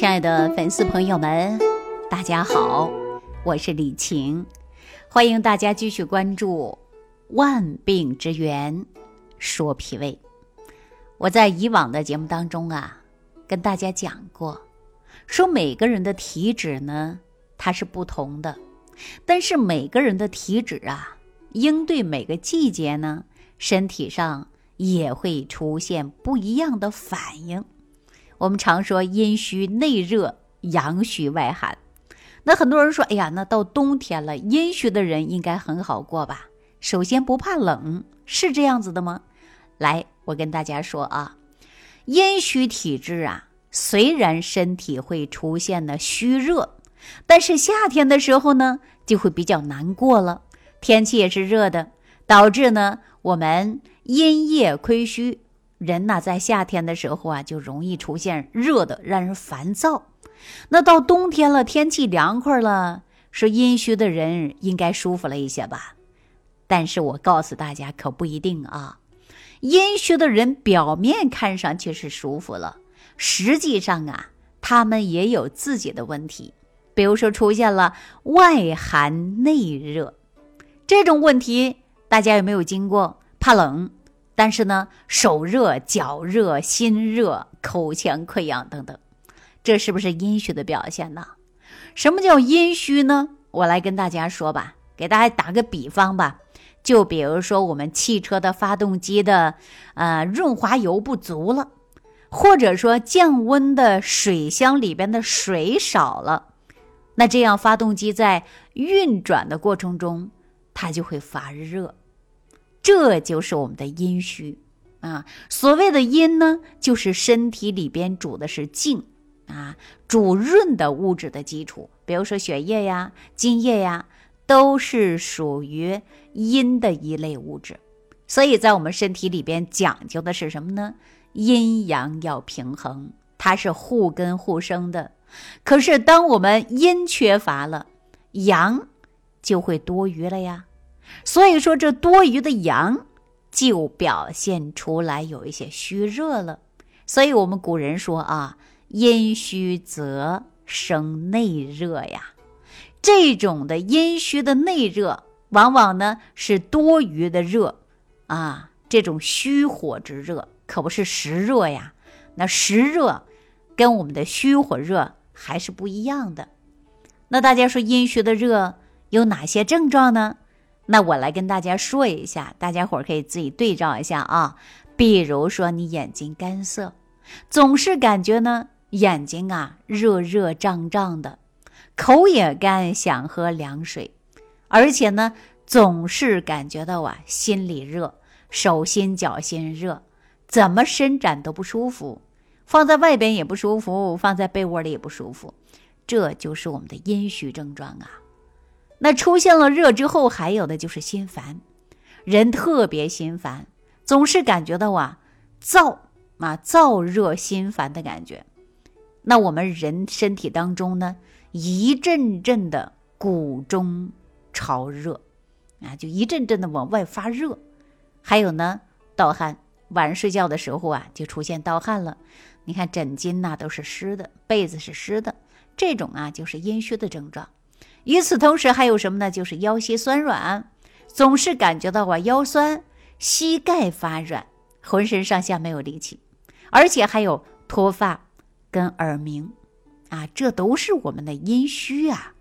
亲爱的粉丝朋友们，大家好，我是李晴，欢迎大家继续关注《万病之源说脾胃》。我在以往的节目当中啊，跟大家讲过，说每个人的体质呢，它是不同的，但是每个人的体质啊，应对每个季节呢，身体上也会出现不一样的反应。我们常说阴虚内热，阳虚外寒。那很多人说，哎呀，那到冬天了，阴虚的人应该很好过吧？首先不怕冷，是这样子的吗？来，我跟大家说啊，阴虚体质啊，虽然身体会出现的虚热，但是夏天的时候呢，就会比较难过了。天气也是热的，导致呢，我们阴液亏虚。人呐，在夏天的时候啊，就容易出现热的，让人烦躁。那到冬天了，天气凉快了，说阴虚的人应该舒服了一些吧？但是我告诉大家，可不一定啊。阴虚的人表面看上去是舒服了，实际上啊，他们也有自己的问题。比如说，出现了外寒内热这种问题，大家有没有经过？怕冷。但是呢，手热、脚热、心热、口腔溃疡等等，这是不是阴虚的表现呢？什么叫阴虚呢？我来跟大家说吧，给大家打个比方吧，就比如说我们汽车的发动机的呃润滑油不足了，或者说降温的水箱里边的水少了，那这样发动机在运转的过程中，它就会发热。这就是我们的阴虚啊。所谓的阴呢，就是身体里边主的是静啊，主润的物质的基础。比如说血液呀、津液呀，都是属于阴的一类物质。所以在我们身体里边讲究的是什么呢？阴阳要平衡，它是互根互生的。可是当我们阴缺乏了，阳就会多余了呀。所以说，这多余的阳就表现出来有一些虚热了。所以我们古人说啊，阴虚则生内热呀。这种的阴虚的内热，往往呢是多余的热啊。这种虚火之热可不是实热呀。那实热跟我们的虚火热还是不一样的。那大家说阴虚的热有哪些症状呢？那我来跟大家说一下，大家伙儿可以自己对照一下啊。比如说，你眼睛干涩，总是感觉呢眼睛啊热热胀胀的，口也干，想喝凉水，而且呢总是感觉到啊心里热，手心脚心热，怎么伸展都不舒服，放在外边也不舒服，放在被窝里也不舒服，这就是我们的阴虚症状啊。那出现了热之后，还有的就是心烦，人特别心烦，总是感觉到啊燥啊燥热心烦的感觉。那我们人身体当中呢，一阵阵的骨中潮热啊，就一阵阵的往外发热。还有呢，盗汗，晚上睡觉的时候啊，就出现盗汗了。你看枕巾呐都是湿的，被子是湿的，这种啊就是阴虚的症状。与此同时，还有什么呢？就是腰膝酸软，总是感觉到啊腰酸、膝盖发软、浑身上下没有力气，而且还有脱发跟耳鸣，啊，这都是我们的阴虚啊。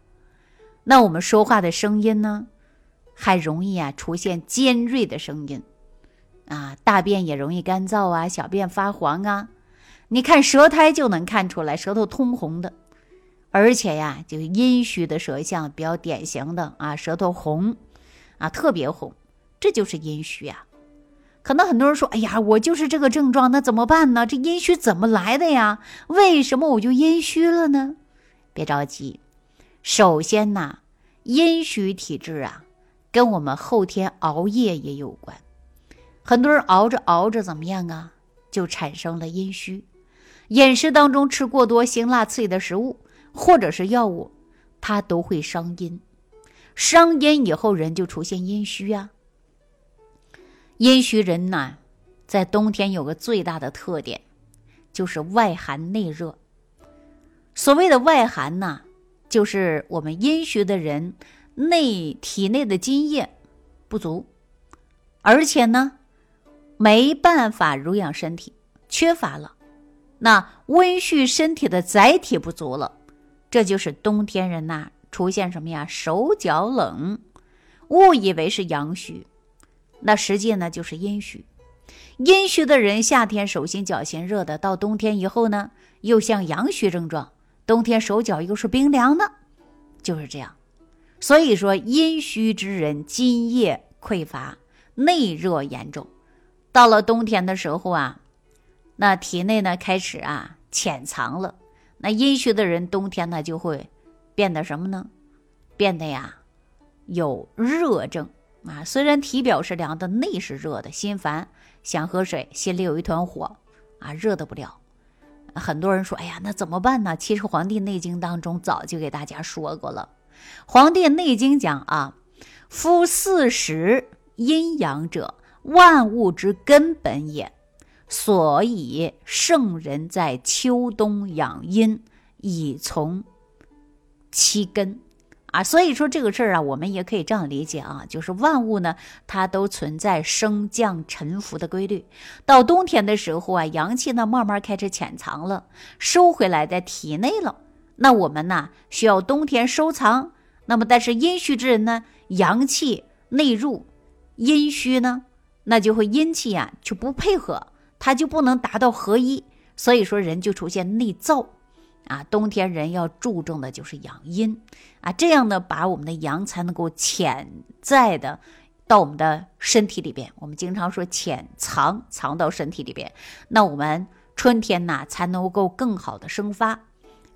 那我们说话的声音呢，还容易啊出现尖锐的声音，啊，大便也容易干燥啊，小便发黄啊。你看舌苔就能看出来，舌头通红的。而且呀，就阴虚的舌象比较典型的啊，舌头红，啊特别红，这就是阴虚呀。可能很多人说：“哎呀，我就是这个症状，那怎么办呢？这阴虚怎么来的呀？为什么我就阴虚了呢？”别着急，首先呐，阴虚体质啊，跟我们后天熬夜也有关。很多人熬着熬着怎么样啊，就产生了阴虚。饮食当中吃过多辛辣刺激的食物。或者是药物，它都会伤阴，伤阴以后人就出现阴虚啊。阴虚人呢，在冬天有个最大的特点，就是外寒内热。所谓的外寒呢，就是我们阴虚的人内体内的津液不足，而且呢没办法濡养身体，缺乏了，那温煦身体的载体不足了，这就是冬天人呐出现什么呀？手脚冷，误以为是阳虚，那实际呢就是阴虚。阴虚的人夏天手心脚心热的，到冬天以后呢又像阳虚症状。冬天手脚又是冰凉的，就是这样。所以说，阴虚之人津液匮乏，内热严重。到了冬天的时候啊，那体内呢开始啊潜藏了。那阴虚的人冬天呢就会变得什么呢？变得呀有热症啊。虽然体表是凉的，内是热的，心烦，想喝水，心里有一团火啊，热的不了。很多人说：“哎呀，那怎么办呢？”其实《黄帝内经》当中早就给大家说过了，《黄帝内经》讲啊，夫四时阴阳者，万物之根本也，所以圣人在秋冬养阴，以从其根。啊，所以说这个事儿啊，我们也可以这样理解啊，就是万物呢，它都存在升降沉浮的规律。到冬天的时候啊，阳气呢慢慢开始潜藏了，收回来在体内了。那我们呢需要冬天收藏。那么但是阴虚之人呢，阳气内入，阴虚呢，那就会阴气啊就不配合，它就不能达到合一。所以说人就出现内燥。啊，冬天人要注重的就是养阴啊，这样呢，把我们的阳才能够潜在的到我们的身体里边。我们经常说潜藏，藏到身体里边，那我们春天呢才能够更好的生发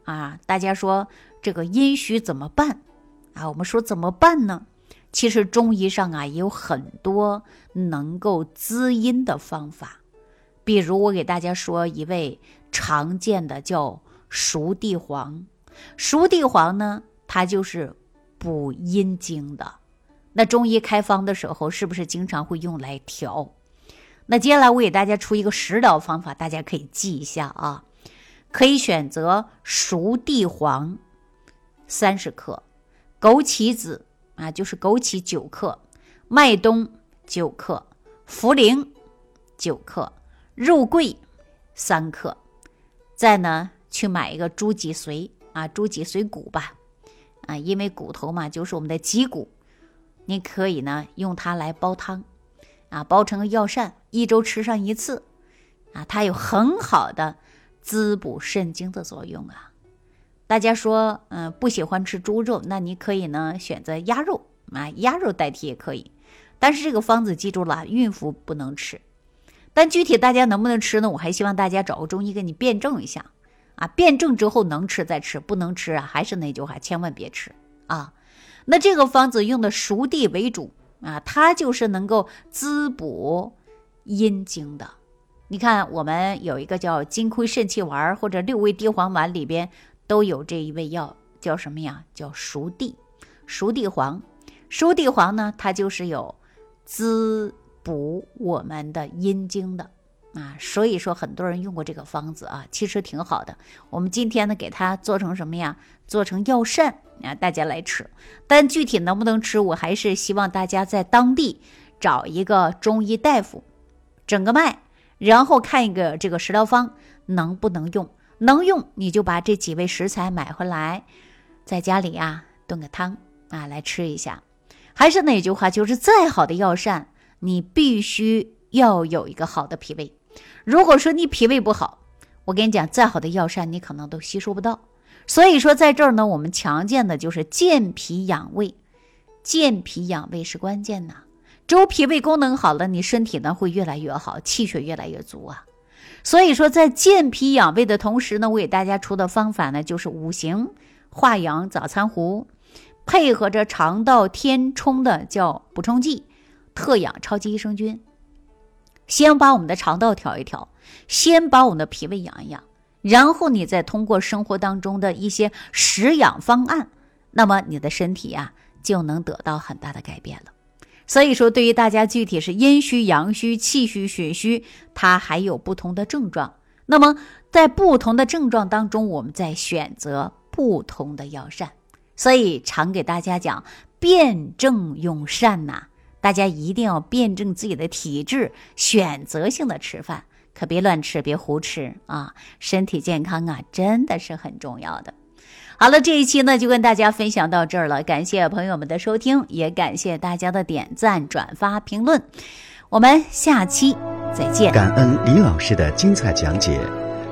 啊。大家说这个阴虚怎么办啊？我们说怎么办呢？其实中医上啊也有很多能够滋阴的方法，比如我给大家说一味常见的叫。熟地黄，熟地黄呢，它就是补阴经的。那中医开方的时候，是不是经常会用来调？那接下来我给大家出一个食疗方法，大家可以记一下啊。可以选择熟地黄三十克，枸杞子啊，就是枸杞九克，麦冬九克，茯苓九克，肉桂三克，再呢。去买一个猪脊髓啊，猪脊髓骨吧，啊，因为骨头嘛就是我们的脊骨，你可以呢用它来煲汤，啊，煲成药膳，一周吃上一次，啊，它有很好的滋补肾精的作用啊。大家说，嗯，不喜欢吃猪肉，那你可以呢选择鸭肉啊，鸭肉代替也可以，但是这个方子记住了，孕妇不能吃。但具体大家能不能吃呢？我还希望大家找个中医给你辩证一下。啊，辩证之后能吃再吃，不能吃啊，还是那句话，千万别吃啊。那这个方子用的熟地为主啊，它就是能够滋补阴经的。你看，我们有一个叫金匮肾气丸或者六味地黄丸里边都有这一味药，叫什么呀？叫熟地，熟地黄。熟地黄呢，它就是有滋补我们的阴经的。啊，所以说很多人用过这个方子啊，其实挺好的。我们今天呢，给它做成什么呀？做成药膳啊，大家来吃。但具体能不能吃，我还是希望大家在当地找一个中医大夫诊个脉，然后看一个这个食疗方能不能用。能用你就把这几味食材买回来，在家里啊炖个汤啊来吃一下。还是那句话，就是再好的药膳，你必须要有一个好的脾胃。如果说你脾胃不好，我跟你讲，再好的药膳你可能都吸收不到。所以说，在这儿呢，我们强健的就是健脾养胃，健脾养胃是关键呐。只有脾胃功能好了，你身体呢会越来越好，气血越来越足啊。所以说，在健脾养胃的同时呢，我给大家出的方法呢，就是五行化养早餐壶，配合着肠道填充的叫补充剂，特养超级益生菌。先把我们的肠道调一调，先把我们的脾胃养一养，然后你再通过生活当中的一些食养方案，那么你的身体呀就能得到很大的改变了。所以说，对于大家具体是阴虚、阳虚、气虚、血虚，它还有不同的症状。那么在不同的症状当中，我们在选择不同的药膳。所以常给大家讲辨证用膳呐，大家一定要辨证自己的体质，选择性的吃饭，可别乱吃，别胡吃啊！身体健康啊，真的是很重要的。好了，这一期呢就跟大家分享到这儿了，感谢朋友们的收听，也感谢大家的点赞、转发、评论。我们下期再见。感恩李老师的精彩讲解。